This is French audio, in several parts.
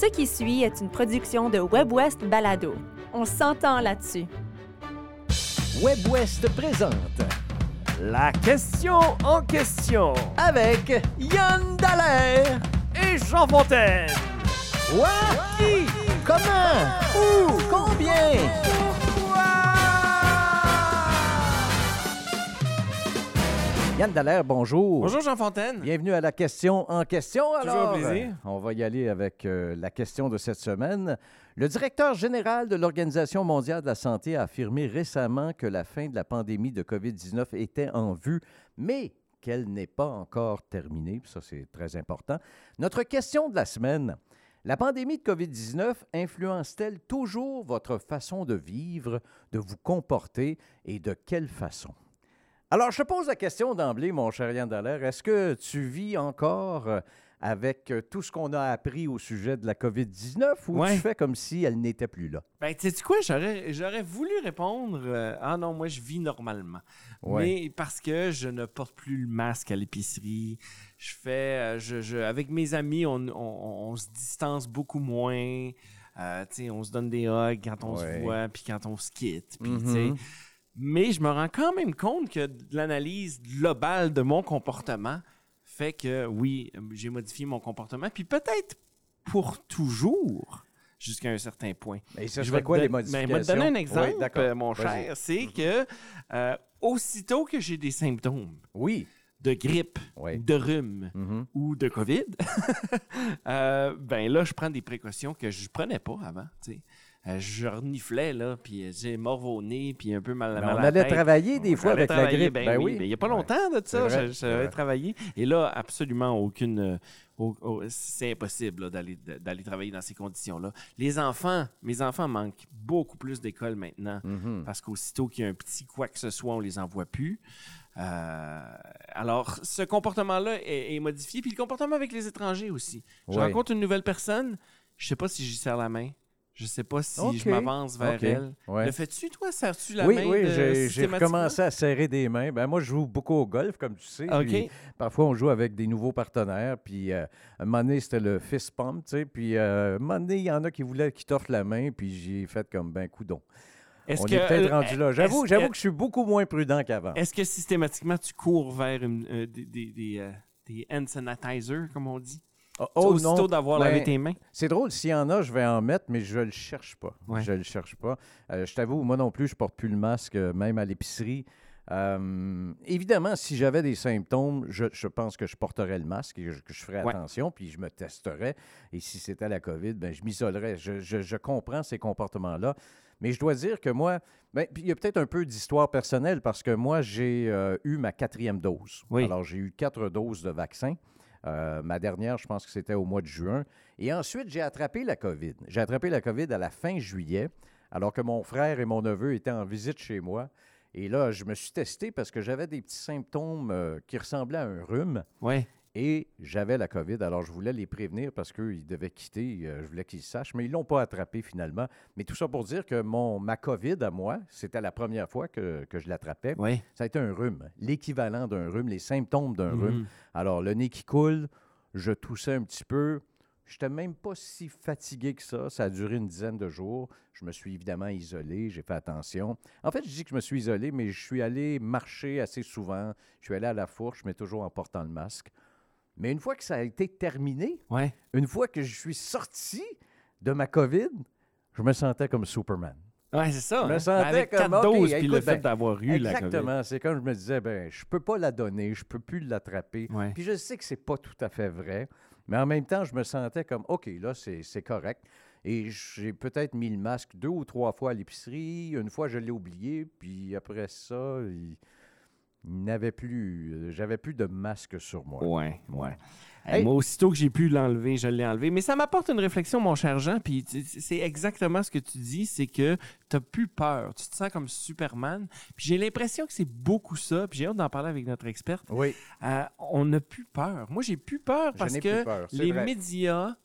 Ce qui suit est une production de WebWest Balado. On s'entend là-dessus. WebWest présente La question en question avec Yann Dallaire. et Jean Fontaine. Quoi? Qui? Comment? Où? Combien? Yann Dallaire, bonjour. Bonjour Jean Fontaine. Bienvenue à la question en question. Toujours Alors, un plaisir. euh, on va y aller avec euh, la question de cette semaine. Le directeur général de l'Organisation mondiale de la santé a affirmé récemment que la fin de la pandémie de COVID-19 était en vue, mais qu'elle n'est pas encore terminée. Ça, c'est très important. Notre question de la semaine. La pandémie de COVID-19 influence-t-elle toujours votre façon de vivre, de vous comporter et de quelle façon? Alors, je te pose la question d'emblée, mon cher Yann Dallaire. Est-ce que tu vis encore euh, avec euh, tout ce qu'on a appris au sujet de la COVID-19 ou Ouais. tu fais comme si elle n'était plus là? Ben, tu sais quoi, j'aurais, j'aurais voulu répondre euh, Ah non, moi, je vis normalement. Ouais. Mais parce que je ne porte plus le masque à l'épicerie. Je fais. je, je- avec mes amis, on, on- on se distance beaucoup moins. Euh, tu sais, on se donne des hugs quand on Ouais. se voit, puis quand on se quitte. Puis, tu Mhm. sais, Mais je me rends quand même compte que l'analyse globale de mon comportement fait que oui, j'ai modifié mon comportement. Puis peut-être pour toujours, jusqu'à un certain point. Et ça Je vais quoi les modifications? ben, je vais te donner un exemple, Oui, euh, mon cher. C'est que euh, aussitôt que j'ai des symptômes Oui. de grippe, Oui. de rhume Mhm. ou de COVID, euh, ben là, je prends des précautions que je prenais pas avant. tu sais. Euh, je reniflais, là, puis euh, j'ai mort au nez, puis un peu mal, on à la allait tête. travailler des fois avec la grippe. Ben, Ben oui, oui. mais il n'y a pas longtemps de ça, j'avais travaillé. Et là, absolument aucune. euh, c'est impossible d'aller travailler dans ces conditions-là. Les enfants, mes enfants manquent beaucoup plus d'école maintenant Mhm. parce qu'aussitôt qu'il y a un petit quoi que ce soit, on les envoie plus. Euh, alors, ce comportement-là est, est modifié. Puis le comportement avec les étrangers aussi. Je rencontre une nouvelle personne, je sais pas si j'y serre la main. Je sais pas si je m'avance vers elle. Ouais. Le fais-tu, toi? Serres-tu la oui, main oui, de- j'ai- recommencé à serrer des mains. Ben, moi, je joue beaucoup au golf, comme tu sais. Puis parfois, on joue avec des nouveaux partenaires. Puis, euh, un moment donné, c'était le fist pump, tu sais. Puis, euh, un moment donné, il y en a qui voulaient qu'ils t'offrent la main. Puis, j'ai fait comme, ben, coudon. Est-ce On que, est peut-être euh, rendu là. J'avoue, que je suis beaucoup moins prudent qu'avant. Est-ce que systématiquement, tu cours vers une- euh, des, des, des, euh, des hand sanitizers, comme on dit? Oh, Oh, aussitôt d'avoir lavé tes mains? C'est drôle, s'il y en a, je vais en mettre, mais je le cherche pas. Ouais. Je le cherche pas. Euh, je t'avoue, moi non plus, je porte plus le masque, euh, même à l'épicerie. Euh, évidemment, si j'avais des symptômes, je, je pense que je porterais le masque et je- que je ferais Ouais. attention, puis je me testerais. Et si c'était la COVID, ben, je m'isolerais. Je, comprends ces comportements-là. Mais je dois dire que moi, ben, il y a peut-être un peu d'histoire personnelle parce que moi, j'ai euh, eu ma quatrième dose. Oui. Alors, j'ai eu quatre doses de vaccin. Euh, ma dernière, je pense que c'était au mois de juin. Et ensuite, j'ai attrapé la COVID. J'ai attrapé la COVID à la fin juillet, alors que mon frère et mon neveu étaient en visite chez moi. Et là, je me suis testé parce que j'avais des petits symptômes euh, qui ressemblaient à un rhume Oui. Et j'avais la COVID. Alors, je voulais les prévenir parce qu'ils devaient quitter. euh, je voulais qu'ils sachent, mais ils ne l'ont pas attrapé finalement. Mais tout ça pour dire que mon, ma COVID à moi, c'était la première fois que, que je l'attrapais. Oui. Ça a été un rhume, l'équivalent d'un rhume, les symptômes d'un Mhm. rhume. Alors, le nez qui coule, je toussais un petit peu. Je n'étais même pas si fatigué que ça. Ça a duré une dizaine de jours. Je me suis évidemment isolé, j'ai fait attention. En fait, je dis que je me suis isolé, mais je suis allé marcher assez souvent. Je suis allé à la fourche, mais toujours en portant le masque. Mais une fois que ça a été terminé, Ouais. une fois que je suis sorti de ma COVID, je me sentais comme Superman. Ouais, c'est ça. Je me hein. sentais Avec comme, quatre OK, doses, puis le fait ben, d'avoir eu la COVID. Exactement. C'est comme je me disais, ben, je peux pas la donner, je peux plus l'attraper. Ouais. Puis je sais que c'est pas tout à fait vrai, mais en même temps, je me sentais comme, OK, là, c'est correct. Et j'ai peut-être mis le masque deux ou trois fois à l'épicerie. Une fois, je l'ai oublié. Puis après ça, il n'avait plus, euh, j'avais plus de masque sur moi. Ouais, ouais. Hey. Moi, aussitôt que j'ai pu l'enlever, je l'ai enlevé. Mais ça m'apporte une réflexion, mon cher Jean, puis c'est exactement ce que tu dis, c'est que tu n'as plus peur. Tu te sens comme Superman. Puis j'ai l'impression que c'est beaucoup ça, puis j'ai hâte d'en parler avec notre experte. Oui, Euh, on n'a plus peur. Moi, j'ai plus peur parce que peur, les vrai. médias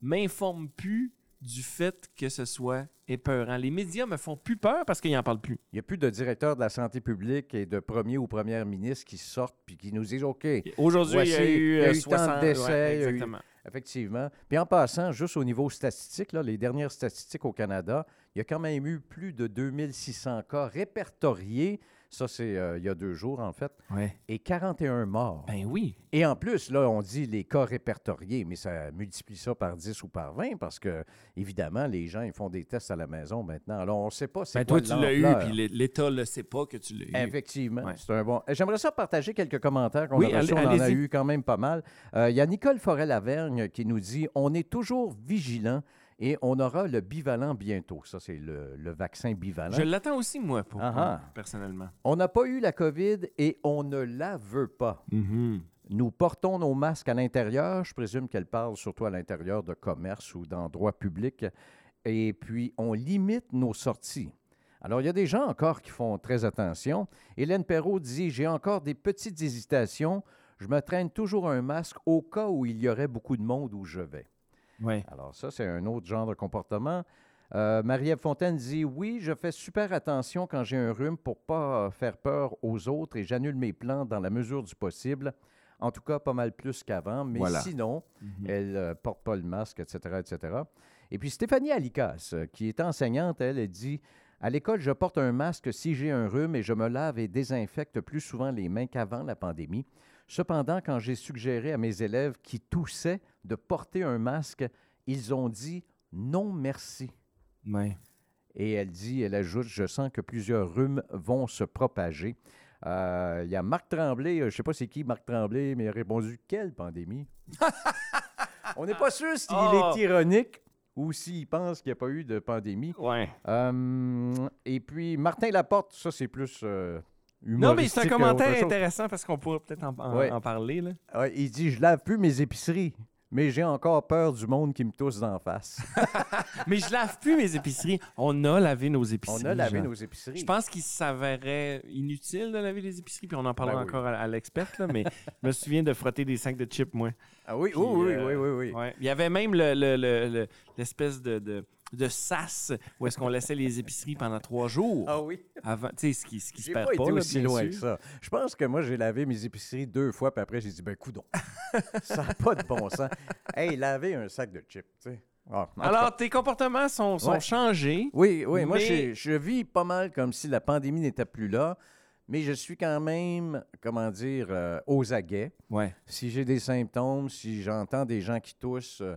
m'informent plus du fait que ce soit épeurant. Les médias me font plus peur parce qu'ils n'en parlent plus. il n'y a plus de directeur de la santé publique et de premier ou première ministre qui sortent puis qui nous disent, OK, Aujourd'hui, il y a eu, y a euh, eu tant 60 d'essais, ouais, il y a eu- exactement. Effectivement. Puis en passant, juste au niveau statistique, là, les dernières statistiques au Canada, il y a quand même eu plus de 2600 cas répertoriés. Ça, c'est euh, il y a deux jours, en fait. Ouais. Et 41 morts. Ben oui. Et en plus, là, on dit les cas répertoriés, mais ça multiplie ça par 10 ou par 20 parce que, évidemment, les gens, ils font des tests à la maison maintenant. Alors, on ne sait pas c'est Ben quoi toi, tu l'as eu, puis l'É- l'État ne le sait pas que tu l'as eu. Effectivement, Ouais. c'est un bon. Euh, J'aimerais ça partager quelques commentaires qu'on Oui, a reçus. On en a eu quand même pas mal. Euh, Il y a Nicole Forêt-Lavergne qui nous dit On est toujours vigilant et on aura le bivalent bientôt. Ça, c'est le, le vaccin bivalent. Je l'attends aussi, moi, pour, Ah ah. personnellement. On n'a pas eu la COVID et on ne la veut pas. Nous portons nos masques à l'intérieur. Je présume qu'elle parle surtout à l'intérieur de commerce ou d'endroits publics. Et puis, on limite nos sorties. Alors, il y a des gens encore qui font très attention. Hélène Perrault dit J'ai encore des petites hésitations. Je me traîne toujours un masque au cas où il y aurait beaucoup de monde où je vais. Oui. Alors ça, c'est un autre genre de comportement. Euh, Marie-Ève Fontaine dit Oui, je fais super attention quand j'ai un rhume pour pas euh, faire peur aux autres et j'annule mes plans dans la mesure du possible. En tout cas, pas mal plus qu'avant. Mais Voilà. sinon, Mhm. elle ne porte pas le masque, etc., etc. Et puis Stéphanie Alicas, euh, qui est enseignante, elle, elle dit À l'école, je porte un masque si j'ai un rhume et je me lave et désinfecte plus souvent les mains qu'avant la pandémie. Cependant, quand j'ai suggéré à mes élèves qui toussaient de porter un masque, ils ont dit non merci. Et elle dit, elle ajoute, je sens que plusieurs rhumes vont se propager. Euh, Il y a Marc Tremblay, euh, je ne sais pas c'est qui Marc Tremblay, mais il a répondu quelle pandémie On n'est pas sûr s'il Oh! est ironique ou s'il pense qu'il n'y a pas eu de pandémie. Ouais. Euh, et puis Martin Laporte, ça c'est plus euh, Non, mais c'est un commentaire intéressant parce qu'on pourrait peut-être en, en- Ouais. en parler. Là. Il dit Je lave plus mes épiceries, mais j'ai encore peur du monde qui me tousse d'en face. Mais je lave plus mes épiceries. On a lavé nos On épiceries. a lavé nos épiceries. Je pense qu'il s'avérait inutile de laver les épiceries, puis on en parlera Ben oui. encore à, à l'expert, là, mais je me souviens de frotter des sacs de chips, moi. Ah oui, Puis, oui, oui, euh, oui, oui, oui. Ouais. Il y avait même le- le- le- le- l'espèce de, de, de sas où est-ce qu'on laissait les épiceries pendant trois jours Ah oui. avant. Tu sais, ce qui, ce qui se perd pas pas, été là, aussi loin que ça. Je pense que moi, j'ai lavé mes épiceries deux fois, puis après, j'ai dit, ben, coudon. ça n'a pas de bon sens. Hey, laver un sac de chips, tu sais. Ah, Alors, tes comportements sont, sont Ouais. changés. oui, oui, moi, je, je vis pas mal comme si la pandémie n'était plus là, mais je suis quand même, comment dire, euh, aux aguets. Ouais. Si j'ai des symptômes, si j'entends des gens qui toussent, euh,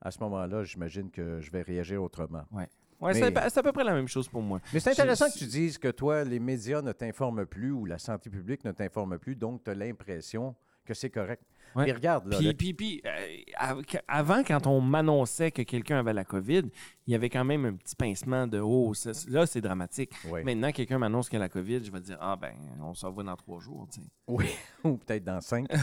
à ce moment-là, j'imagine que je vais réagir autrement. Ouais, Mais- c'est à- peu près la même chose pour moi. Mais c'est intéressant que tu dises que toi, les médias ne t'informent plus ou la santé publique ne t'informe plus, donc tu as l'impression que c'est correct. Ouais. Mais regarde, là, Puis, le- puis, puis, euh, avant, quand on m'annonçait que quelqu'un avait la COVID, il y avait quand même un petit pincement de Oh, ça- là, c'est dramatique. Oui. Maintenant, quelqu'un m'annonce qu'il a la COVID, je vais dire Ah, ben, on s'en va dans trois jours. tu sais. Oui, ou peut-être dans cinq.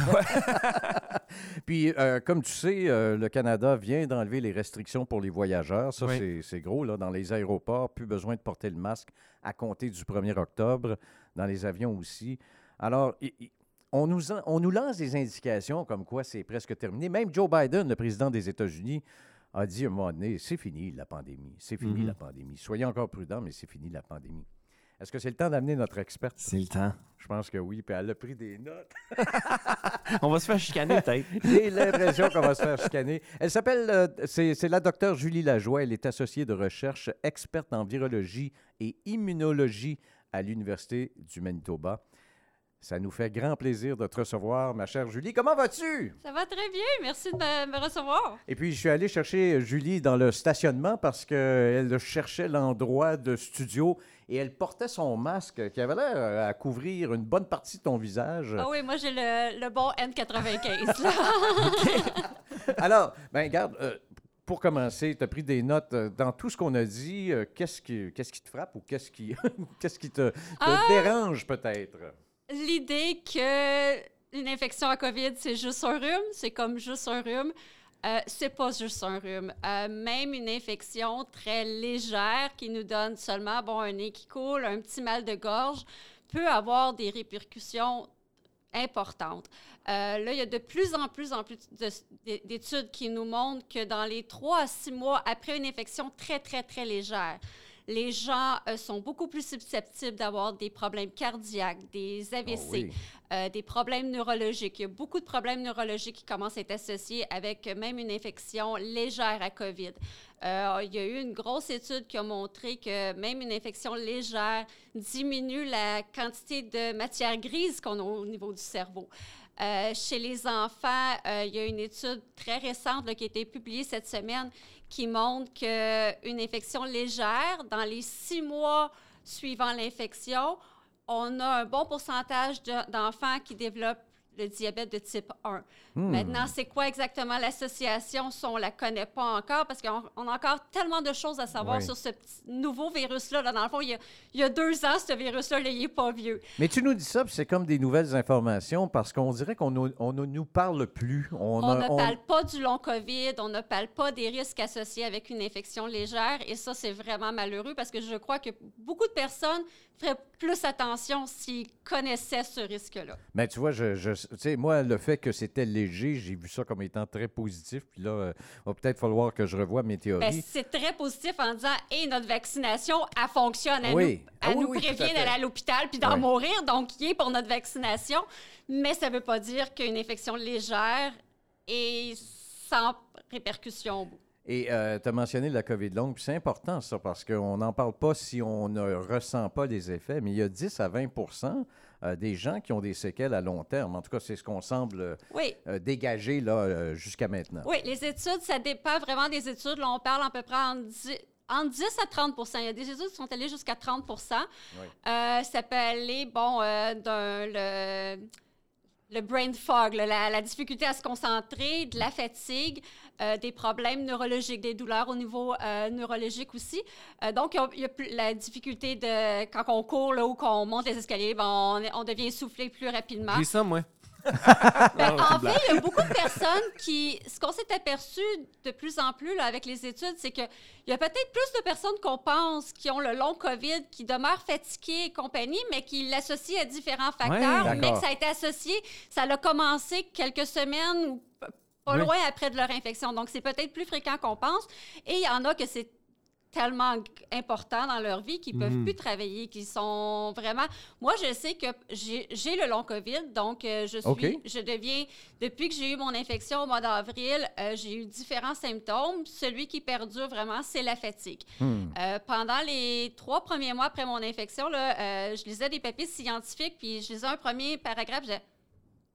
Puis, euh, comme tu sais, euh, le Canada vient d'enlever les restrictions pour les voyageurs. Ça, Oui. c'est- gros. Là, dans les aéroports, plus besoin de porter le masque à compter du 1er octobre. Dans les avions aussi. Alors, i- i- on nous, en- on nous lance des indications comme quoi c'est presque terminé. Même Joe Biden, le président des États-Unis, a dit à un moment donné, c'est fini la pandémie. C'est fini la pandémie. Soyez encore prudents, mais c'est fini la pandémie. Est-ce que c'est le temps d'amener notre experte? C'est le temps. Je pense que oui. Puis elle a pris des notes. On va se faire chicaner peut-être. J'ai l'impression qu'on va se faire chicaner. Elle s'appelle, euh, c'est c'est la docteure Julie Lajoie. Elle est associée de recherche, experte en virologie et immunologie à l'Université du Manitoba. Ça nous fait grand plaisir de te recevoir, ma chère Julie. Comment vas-tu? Ça va très bien, merci de me, recevoir. Et puis, je suis allé chercher Julie dans le stationnement parce qu'elle cherchait l'endroit de studio et elle portait son masque qui avait l'air à couvrir une bonne partie de ton visage. Ah oui, moi j'ai le, le bon N95. là. Alors, ben regarde, euh, pour commencer, tu as pris des notes euh, dans tout ce qu'on a dit. euh, qu'est-ce, qui, qu'est-ce qui te frappe ou qu'est-ce qui, qu'est-ce qui te, te Ah! dérange peut-être? L'idée que une infection à COVID, c'est juste un rhume, c'est comme juste un rhume. Euh, c'est pas juste un rhume. Euh, même une infection très légère qui nous donne seulement bon, un nez qui coule, un petit mal de gorge, peut avoir des répercussions importantes. Euh, là, il y a de plus en plus en plus de- d'études qui nous montrent que dans les trois à six mois après une infection très, très, très légère, les gens euh, sont beaucoup plus susceptibles d'avoir des problèmes cardiaques, des AVC, Oh oui. euh, des problèmes neurologiques. Il y a beaucoup de problèmes neurologiques qui commencent à être associés avec même une infection légère à COVID. Euh, il y a eu une grosse étude qui a montré que même une infection légère diminue la quantité de matière grise qu'on a au niveau du cerveau. Euh, chez les enfants, euh, il y a une étude très récente là, qui a été publiée cette semaine qui montre qu'une infection légère, dans les six mois suivant l'infection, on a un bon pourcentage de- d'enfants qui développent le diabète de type 1. Hmm. Maintenant, c'est quoi exactement l'association? Ça, on ne la connaît pas encore? Parce qu'on on a encore tellement de choses à savoir Oui. sur ce petit nouveau virus-là. Là, dans le fond, il y, a, il y a deux ans, ce virus-là, là, il n'est pas vieux. Mais tu nous dis ça, puis c'est comme des nouvelles informations parce qu'on dirait qu'on ne nous parle plus. On, On, a- ne on- parle pas du long COVID, on ne parle pas des risques associés avec une infection légère. Et ça, c'est vraiment malheureux parce que je crois que beaucoup de personnes feraient plus attention s'ils connaissaient ce risque-là. Mais tu vois, je, je- tu sais, moi, le fait que c'était léger, j'ai vu ça comme étant très positif. Puis là, euh, va peut-être falloir que je revoie mes Ben, théories. c'est très positif en disant et notre vaccination, elle fonctionne. Elle Oui. nous, Ah elle oui, nous oui, prévient d'aller à l'hôpital puis d'en mourir. Donc, il est pour notre vaccination. Mais ça ne veut pas dire qu'une infection légère est sans répercussion au bout. Et tu as mentionné la COVID longue, c'est important ça, parce qu'on n'en parle pas si on ne ressent pas les effets, mais il y a 10 à 20% euh, des gens qui ont des séquelles à long terme. En tout cas, c'est ce qu'on semble euh, Oui. euh, dégager là, euh, jusqu'à maintenant. Oui, les études, ça dépend vraiment des études. Là, on parle à peu près en 10, entre 10 à 30% Il y a des études qui sont allées jusqu'à 30% Euh, Ça peut aller, bon, euh, d'un le, le brain fog, là, la, la difficulté à se concentrer, de la fatigue, euh, des problèmes neurologiques, des douleurs au niveau euh, neurologique aussi. Euh, donc, il y a- la difficulté de quand on court là, ou qu'on monte les escaliers, ben, on, devient essoufflé plus rapidement. J'ai ça, moi. Ben, Non, c'est en fait, il y a beaucoup de personnes qui. Ce qu'on s'est aperçu de plus en plus là, avec les études, c'est qu'il y a peut-être plus de personnes qu'on pense qui ont le long COVID, qui demeurent fatiguées et compagnie, mais qui l'associent à différents facteurs, Ouais. mais que ça a été associé, ça a commencé quelques semaines ou pas Oui. loin après de leur infection. Donc, c'est peut-être plus fréquent qu'on pense. Et il y en a que c'est tellement important dans leur vie qu'ils peuvent Mhm. plus travailler, qu'ils sont vraiment... Moi, je sais que j'ai le long COVID, donc euh, je suis, je deviens, depuis que j'ai eu mon infection au mois d'avril, euh, j'ai eu différents symptômes. Celui qui perdure vraiment, c'est la fatigue. Hmm. Euh, pendant les trois premiers mois après mon infection, là, je lisais des papiers scientifiques, puis je lisais un premier paragraphe, je disais,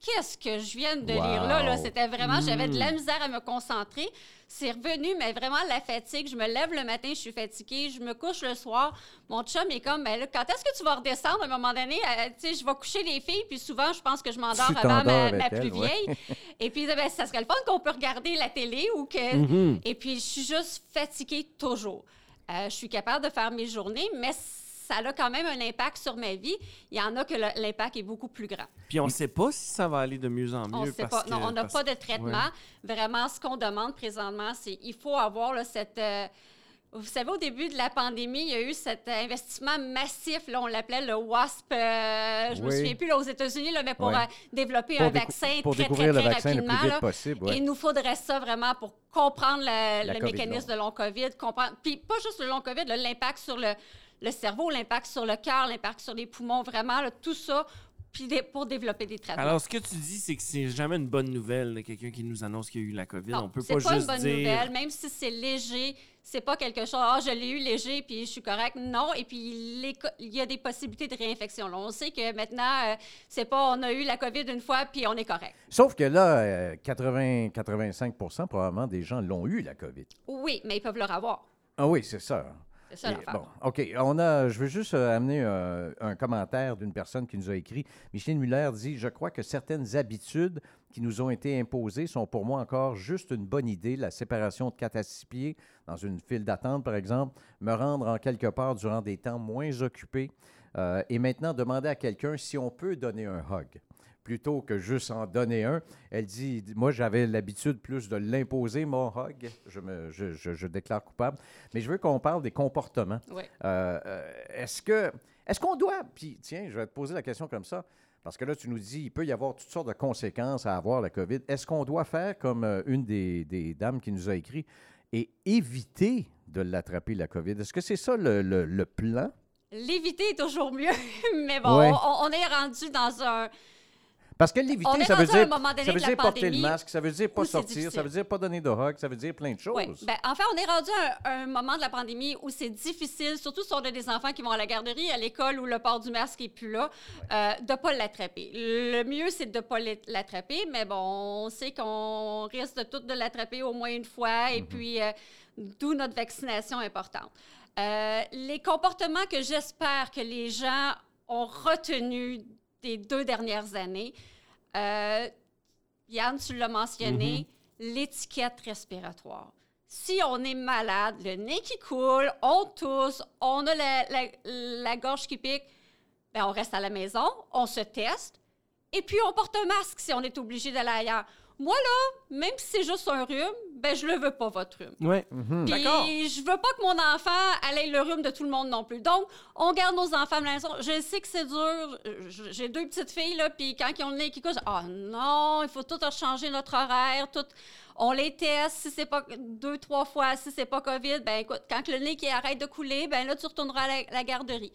Qu'est-ce que je viens de Wow. lire là? là? C'était vraiment, j'avais de la Mm. misère à me concentrer. C'est revenu, mais vraiment la fatigue. Je me lève le matin, je suis fatiguée. Je me couche le soir. Mon chum est comme, ben là, quand est-ce que tu vas redescendre? À un moment donné, euh, tu sais, je vais coucher les filles, puis souvent, je pense que je m'endors avant ma, ma elle, plus ouais. vieille. Et puis, ben, ça serait le fun qu'on peut regarder la télé ou que Mhm. et puis, je suis juste fatiguée toujours. Euh, je suis capable de faire mes journées, mais ça a quand même un impact sur ma vie. Il y en a que l'impact est beaucoup plus grand. Puis on ne sait pas si ça va aller de mieux en mieux. On ne sait parce pas. Non, que- on n'a parce- pas de traitement. Vraiment, ce qu'on demande présentement, c'est il faut avoir là, cette. euh, vous savez, au début de la pandémie, il y a eu cet investissement massif, là, on l'appelait le WASP, euh, je me Oui. souviens plus, là, aux États-Unis, là, mais pour euh, développer Pour un vaccin pour très, découvrir très, le très vaccin le rapidement. plus vite là. possible. Et ouais. il nous faudrait ça vraiment pour comprendre le, mécanisme long. de long COVID, comprendre. Puis pas juste le long COVID, l'impact sur le, le cerveau, l'impact sur le cœur, l'impact sur les poumons, vraiment, là, tout ça, puis pour développer des traitements. Alors, ce que tu dis, c'est que c'est jamais une bonne nouvelle de quelqu'un qui nous annonce qu'il y a eu la COVID. Non, on peut c'est pas, pas, juste une bonne dire. nouvelle, même si c'est léger. C'est pas quelque chose, ah, je l'ai eu léger, puis je suis correct. Non, et puis les il y a des possibilités de réinfection. là. On sait que maintenant, euh, c'est pas on a eu la COVID une fois, puis on est correct. Sauf que là, euh, 80-85 probablement des gens l'ont eu, la COVID. Oui, mais ils peuvent le revoir. Ah oui, c'est ça. C'est ça Et, l'affaire. bon, OK. On a, je veux juste euh, amener euh, un commentaire d'une personne qui nous a écrit. Micheline Muller dit Je crois que certaines habitudes qui nous ont été imposées sont pour moi encore juste une bonne idée. La séparation de 4 à 6 pieds dans une file d'attente, par exemple, me rendre en quelque part durant des temps moins occupés. euh, et maintenant, demander à quelqu'un si on peut donner un hug plutôt que juste en donner un. Elle dit, moi j'avais l'habitude plus de l'imposer, mon hug. Je, me, je, je- je déclare coupable. Mais je veux qu'on parle des comportements. Oui. Euh, euh, est-ce que est-ce qu'on doit, puis tiens, je vais te poser la question comme ça, parce que là, tu nous dis, il peut y avoir toutes sortes de conséquences à avoir la COVID. Est-ce qu'on doit faire comme euh, une des, des dames qui nous a écrit et éviter de l'attraper, la COVID? Est-ce que c'est ça le, le- le plan? L'éviter est toujours mieux, mais bon, Ouais. on, on est rendu dans un... Parce que l'éviter, ça veut dire, ça veut dire porter le masque, ça veut dire pas sortir, ça veut dire pas donner de hug, ça veut dire plein de choses. Oui. Ben, en fait, on est rendu à un, un moment de la pandémie où c'est difficile, surtout si on a des enfants qui vont à la garderie, à l'école où le port du masque n'est plus là, euh, de ne pas l'attraper. Le mieux, c'est de ne pas l'at- l'attraper, mais bon, on sait qu'on risque de tout de l'attraper au moins une fois, et puis euh, d'où notre vaccination importante. Euh, les comportements que j'espère que les gens ont retenus des deux dernières années, euh, Yann, tu l'as mentionné, l'étiquette respiratoire. Si on est malade, le nez qui coule, on tousse, on a la, la- la gorge qui pique, ben on reste à la maison, on se teste, et puis on porte un masque si on est obligé d'aller ailleurs. Moi, là, même si c'est juste un rhume, ben je le veux pas, votre rhume. Ouais. Puis D'accord. je veux pas que mon enfant ait le rhume de tout le monde non plus. Donc, on garde nos enfants à la maison. Je sais que c'est dur. J'ai deux petites filles, là, puis quand ils ont le nez qui couche, ah non, il faut tout changer notre horaire, tout. On les teste, si c'est pas deux, trois fois, si c'est pas COVID, ben écoute, quand le nez qui arrête de couler, ben là, tu retourneras à la, la garderie.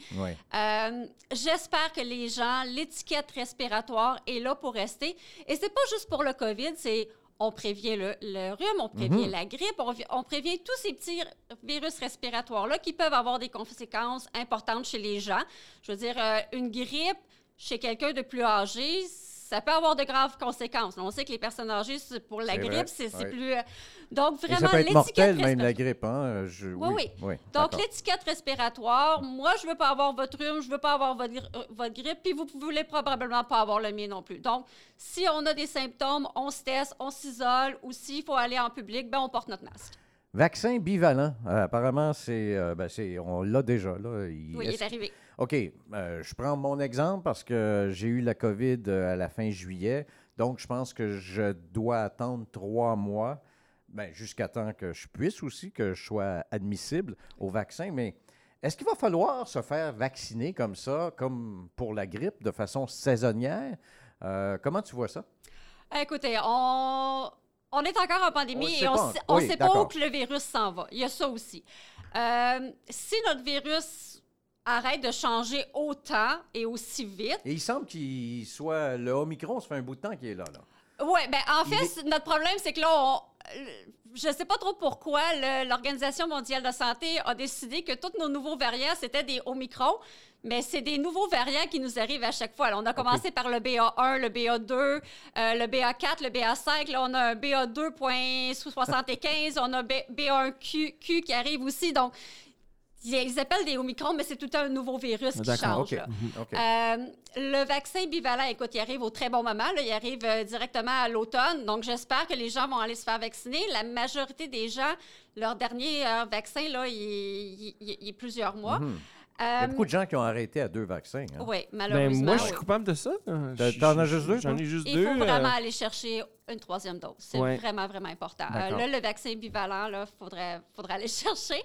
Euh, J'espère que les gens, l'étiquette respiratoire est là pour rester. Et c'est pas juste pour le COVID, c'est on prévient le, le rhume, on prévient Mhm. la grippe, on prévient tous ces petits virus respiratoires-là qui peuvent avoir des conséquences importantes chez les gens. Je veux dire, euh, une grippe chez quelqu'un de plus âgé, ça peut avoir de graves conséquences. On sait que les personnes âgées, pour la grippe, c'est ouais. plus... euh, donc, Et vraiment, ça peut être mortel, même la grippe. Hein? Je- Oui, oui. oui. donc, l'étiquette respiratoire, moi, je veux pas avoir votre rhume, je veux pas avoir votre, euh, votre grippe, puis vous voulez probablement pas avoir le mien non plus. Donc, si on a des symptômes, on se teste, on s'isole, ou s'il faut aller en public, ben on porte notre masque. Vaccin bivalent. Euh, apparemment, c'est, euh, ben, c'est, on l'a déjà. Là. Il- Oui, il est arrivé. OK, euh, je prends mon exemple parce que j'ai eu la COVID euh, à la fin juillet. Donc, je pense que je dois attendre trois mois, ben, jusqu'à temps que je puisse aussi, que je sois admissible au vaccin. Mais est-ce qu'il va falloir se faire vacciner comme ça, comme pour la grippe, de façon saisonnière? Euh, comment tu vois ça? Écoutez, on, on est encore en pandémie et on pas. sait, on Oui, sait pas où que le virus s'en va. Il y a ça aussi. Euh, si notre virus arrête de changer autant et aussi vite, Et il semble qu'il soit. Le Omicron, ça fait un bout de temps qu'il est là. là. Oui, ben en fait, est- notre problème, c'est que là, on, je ne sais pas trop pourquoi l'Organisation mondiale de la santé a décidé que tous nos nouveaux variants, c'était des Omicron, mais c'est des nouveaux variants qui nous arrivent à chaque fois. Là, on a commencé par le BA1, le BA2, euh, le BA4, le BA5. Là, on a un BA2.75, on a B- BA1Q Q qui arrive aussi. Donc, ils appellent des Omicron, mais c'est tout un nouveau virus qui change. Là. OK. Euh, le vaccin bivalent, écoute, il arrive au très bon moment. là. Il arrive euh, directement à l'automne. Donc, j'espère que les gens vont aller se faire vacciner. La majorité des gens, leur dernier euh, vaccin, là, il, il- il- il est plusieurs mois. Mhm. Il y Euh, a beaucoup de gens qui ont arrêté à deux vaccins. hein. Oui, Ben, malheureusement. moi, je suis coupable de ça. Euh, t'en as juste deux, J'en ai juste Il deux. faut euh, vraiment aller chercher une troisième dose. C'est Ouais. vraiment, vraiment important. Euh, là, le vaccin bivalent, il faudrait, faudrait aller chercher.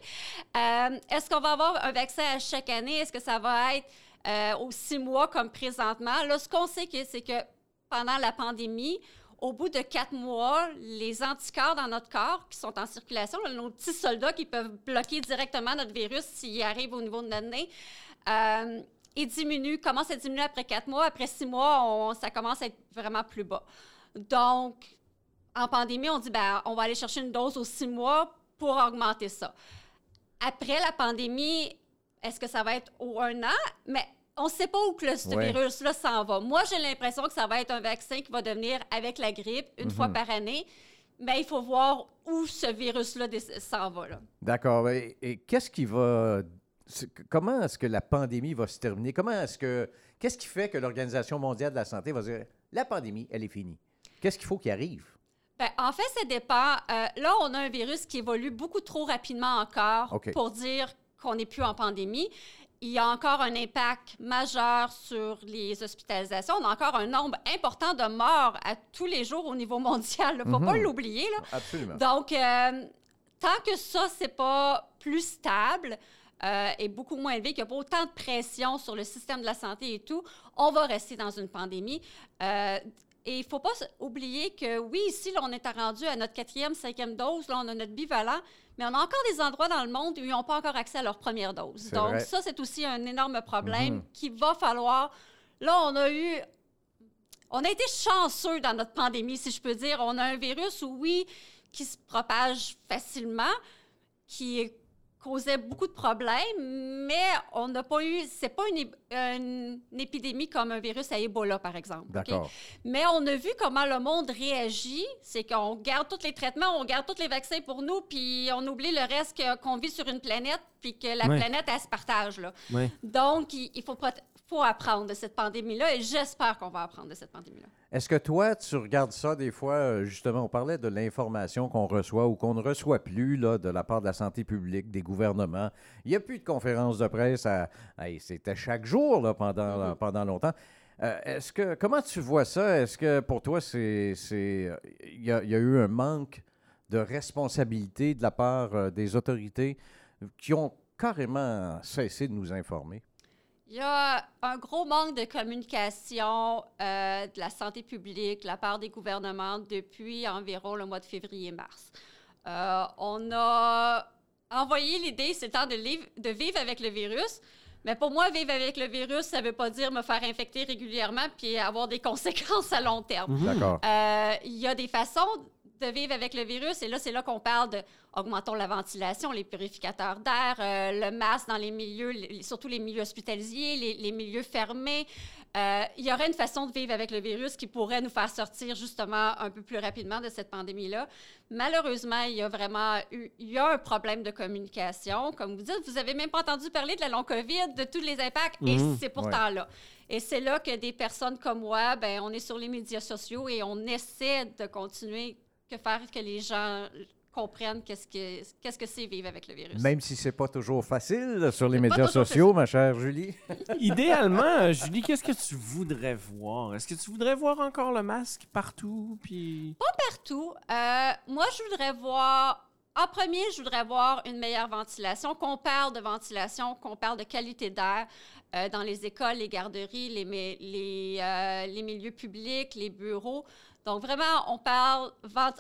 Euh, Est-ce qu'on va avoir un vaccin à chaque année? Est-ce que ça va être euh, aux six mois comme présentement? Là, ce qu'on sait, que- c'est que pendant la pandémie, au bout de quatre mois, les anticorps dans notre corps qui sont en circulation, nos petits soldats qui peuvent bloquer directement notre virus s'il arrive au niveau de notre nez, euh, ils diminuent, commencent à diminuer après quatre mois. Après six mois, ça commence à être vraiment plus bas. Donc, en pandémie, on dit, ben, on va aller chercher une dose aux six mois pour augmenter ça. Après la pandémie, est-ce que ça va être au un an? Mais on ne sait pas où que le, ce Ouais. virus-là s'en va. Moi, j'ai l'impression que ça va être un vaccin qui va devenir avec la grippe une fois Mhm. par année. Mais il faut voir où ce virus-là s'en va. D'accord. Et, et qu'est-ce qui va. Comment est-ce que la pandémie va se terminer? Comment est-ce que. Qu'est-ce qui fait que l'Organisation mondiale de la santé va dire la pandémie, elle est finie? Qu'est-ce qu'il faut qu'il arrive? Ben, en fait, ça dépend. Euh, là, on a un virus qui évolue beaucoup trop rapidement encore pour dire qu'on n'est plus en pandémie. Il y a encore un impact majeur sur les hospitalisations. On a encore un nombre important de morts à tous les jours au niveau mondial. Il ne faut Mhm. pas l'oublier. Absolument. Donc, euh, tant que ça, c'est pas plus stable euh, et beaucoup moins élevé, qu'il n'y a pas autant de pression sur le système de la santé et tout, on va rester dans une pandémie. Euh, et il ne faut pas oublier que oui, ici, là, on est rendu à notre quatrième, cinquième dose, là, on a notre bivalent, mais on a encore des endroits dans le monde où ils n'ont pas encore accès à leur première dose. Donc, vrai. ça, c'est aussi un énorme problème Mhm. qu'il va falloir. Là, on a eu. On a été chanceux dans notre pandémie, si je peux dire. On a un virus, oui, qui se propage facilement, qui causait beaucoup de problèmes, mais on n'a pas eu. C'est pas une, une- épidémie comme un virus à Ebola, par exemple. Mais on a vu comment le monde réagit. C'est qu'on garde tous les traitements, on garde tous les vaccins pour nous, puis on oublie le reste qu'on vit sur une planète, puis que la planète, elle se partage. Là. Donc, il, il faut, apprendre de cette pandémie-là, et j'espère qu'on va apprendre de cette pandémie-là. Est-ce que toi, tu regardes ça des fois, euh, justement, on parlait de l'information qu'on reçoit ou qu'on ne reçoit plus là, de la part de la santé publique, des gouvernements. Il n'y a plus de conférences de presse. À, hey, C'était chaque jour là, pendant, Mhm. pendant longtemps. Euh, est-ce que comment tu vois ça? Est-ce que pour toi, c'est il y, a, il y a eu un manque de responsabilité de la part euh, des autorités qui ont carrément cessé de nous informer? Il y a un gros manque de communication euh, de la santé publique de la part des gouvernements depuis environ le mois de février-mars. Euh, on a envoyé l'idée, c'est temps de, de vivre avec le virus. Mais pour moi, vivre avec le virus, ça ne veut pas dire me faire infecter régulièrement puis avoir des conséquences à long terme. Mhm. D'accord. Euh, il y a des façons de vivre avec le virus. Et là, c'est là qu'on parle de augmentons la ventilation, les purificateurs d'air, euh, le masque dans les milieux, les- surtout les milieux hospitaliers, les, les milieux fermés. Euh, il y aurait une façon de vivre avec le virus qui pourrait nous faire sortir justement un peu plus rapidement de cette pandémie-là. Malheureusement, il y a vraiment eu, il y a un problème de communication. Comme vous dites, vous avez même pas entendu parler de la long COVID, de tous les impacts, et Mhm. c'est pourtant là. Et c'est là que des personnes comme moi, ben, on est sur les médias sociaux et on essaie de continuer que faire que les gens comprennent qu'est-ce que qu'est-ce que c'est vivre avec le virus. Même si c'est pas toujours facile sur les pas médias sociaux, ma chère Julie. Idéalement, Julie, qu'est-ce que tu voudrais voir? Est-ce que tu voudrais voir encore le masque partout? Puis... partout. Euh, moi, je voudrais voir. En premier, je voudrais voir une meilleure ventilation. Qu'on parle de ventilation, qu'on parle de qualité d'air euh, dans les écoles, les garderies, les, les, euh, les milieux publics, les bureaux. Donc, vraiment, on parle,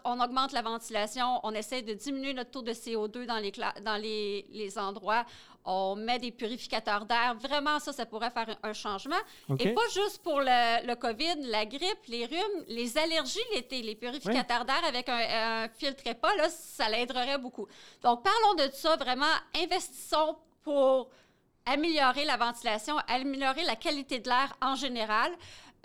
on augmente la ventilation, on essaie de diminuer notre taux de CO2 dans les, dans les, les endroits, on met des purificateurs d'air. Vraiment, ça, ça pourrait faire un, un changement. Et pas juste pour le, le COVID, la grippe, les rhumes, les allergies l'été, les purificateurs d'air avec un, un filtre EPA, là, ça l'aiderait beaucoup. Donc, parlons de ça vraiment. Investissons pour améliorer la ventilation, améliorer la qualité de l'air en général.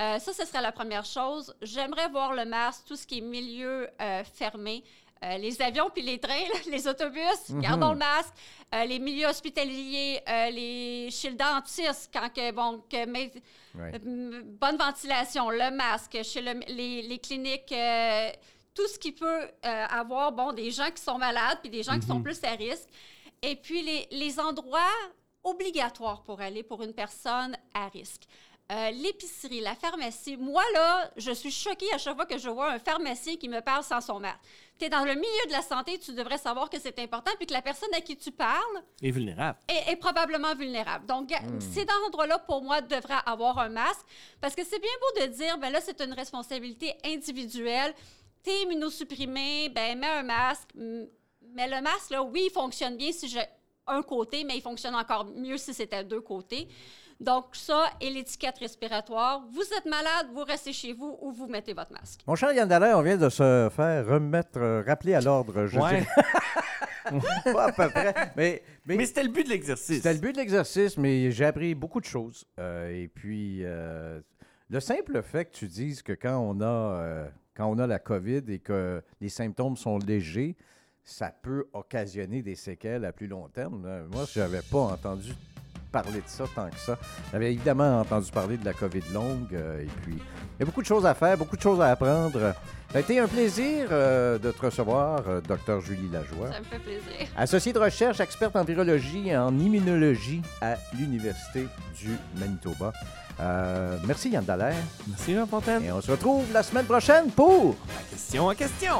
Euh, ça, ce serait la première chose. J'aimerais voir le masque, tout ce qui est milieu euh, fermé. Euh, les avions puis les trains, là, les autobus, Mhm. gardons le masque. Euh, les milieux hospitaliers, les chez le dentiste, quand que, bon, que, mais, Ouais. bonne ventilation, le masque, chez le- les, les cliniques, tout ce qui peut avoir, bon, des gens qui sont malades puis des gens qui sont Mhm. plus à risque. Et puis les, les endroits obligatoires pour aller pour une personne à risque. Euh, L'épicerie, la pharmacie. Moi, là, je suis choquée à chaque fois que je vois un pharmacien qui me parle sans son masque. Tu es dans le milieu de la santé, tu devrais savoir que c'est important, puis que la personne à qui tu parles Et vulnérable. est, est probablement vulnérable. Donc, Hmm. ces endroits-là, pour moi, devraient avoir un masque, parce que c'est bien beau de dire, ben là, c'est une responsabilité individuelle. T'es immunosupprimé, ben mets un masque. Mm, Mais le masque, là, oui, il fonctionne bien si j'ai un côté, mais il fonctionne encore mieux si c'était deux côtés. Donc, ça et l'étiquette respiratoire. Vous êtes malade, vous restez chez vous ou vous mettez votre masque. Mon cher Yann Dallaire, on vient de se faire remettre, euh, rappeler à l'ordre, je Ouais. dirais. Pas à peu près. Mais, mais, Mais c'était le but de l'exercice. c'était le but de l'exercice, mais j'ai appris beaucoup de choses. Euh, et puis, euh, le simple fait que tu dises que quand on a, euh, quand on a la COVID et que les symptômes sont légers, ça peut occasionner des séquelles à plus long terme. Moi, je n'avais pas entendu parler de ça tant que ça. J'avais évidemment entendu parler de la COVID longue. euh, et puis, il y a beaucoup de choses à faire, beaucoup de choses à apprendre. Ça a été un plaisir euh, de te recevoir, euh, Dr Julie Lajoie. Ça me fait plaisir. Associée de recherche, experte en virologie et en immunologie à l'Université du Manitoba. Euh, merci Yann Dallaire. Merci, Jean Fontaine. Et on se retrouve la semaine prochaine pour... La question en question.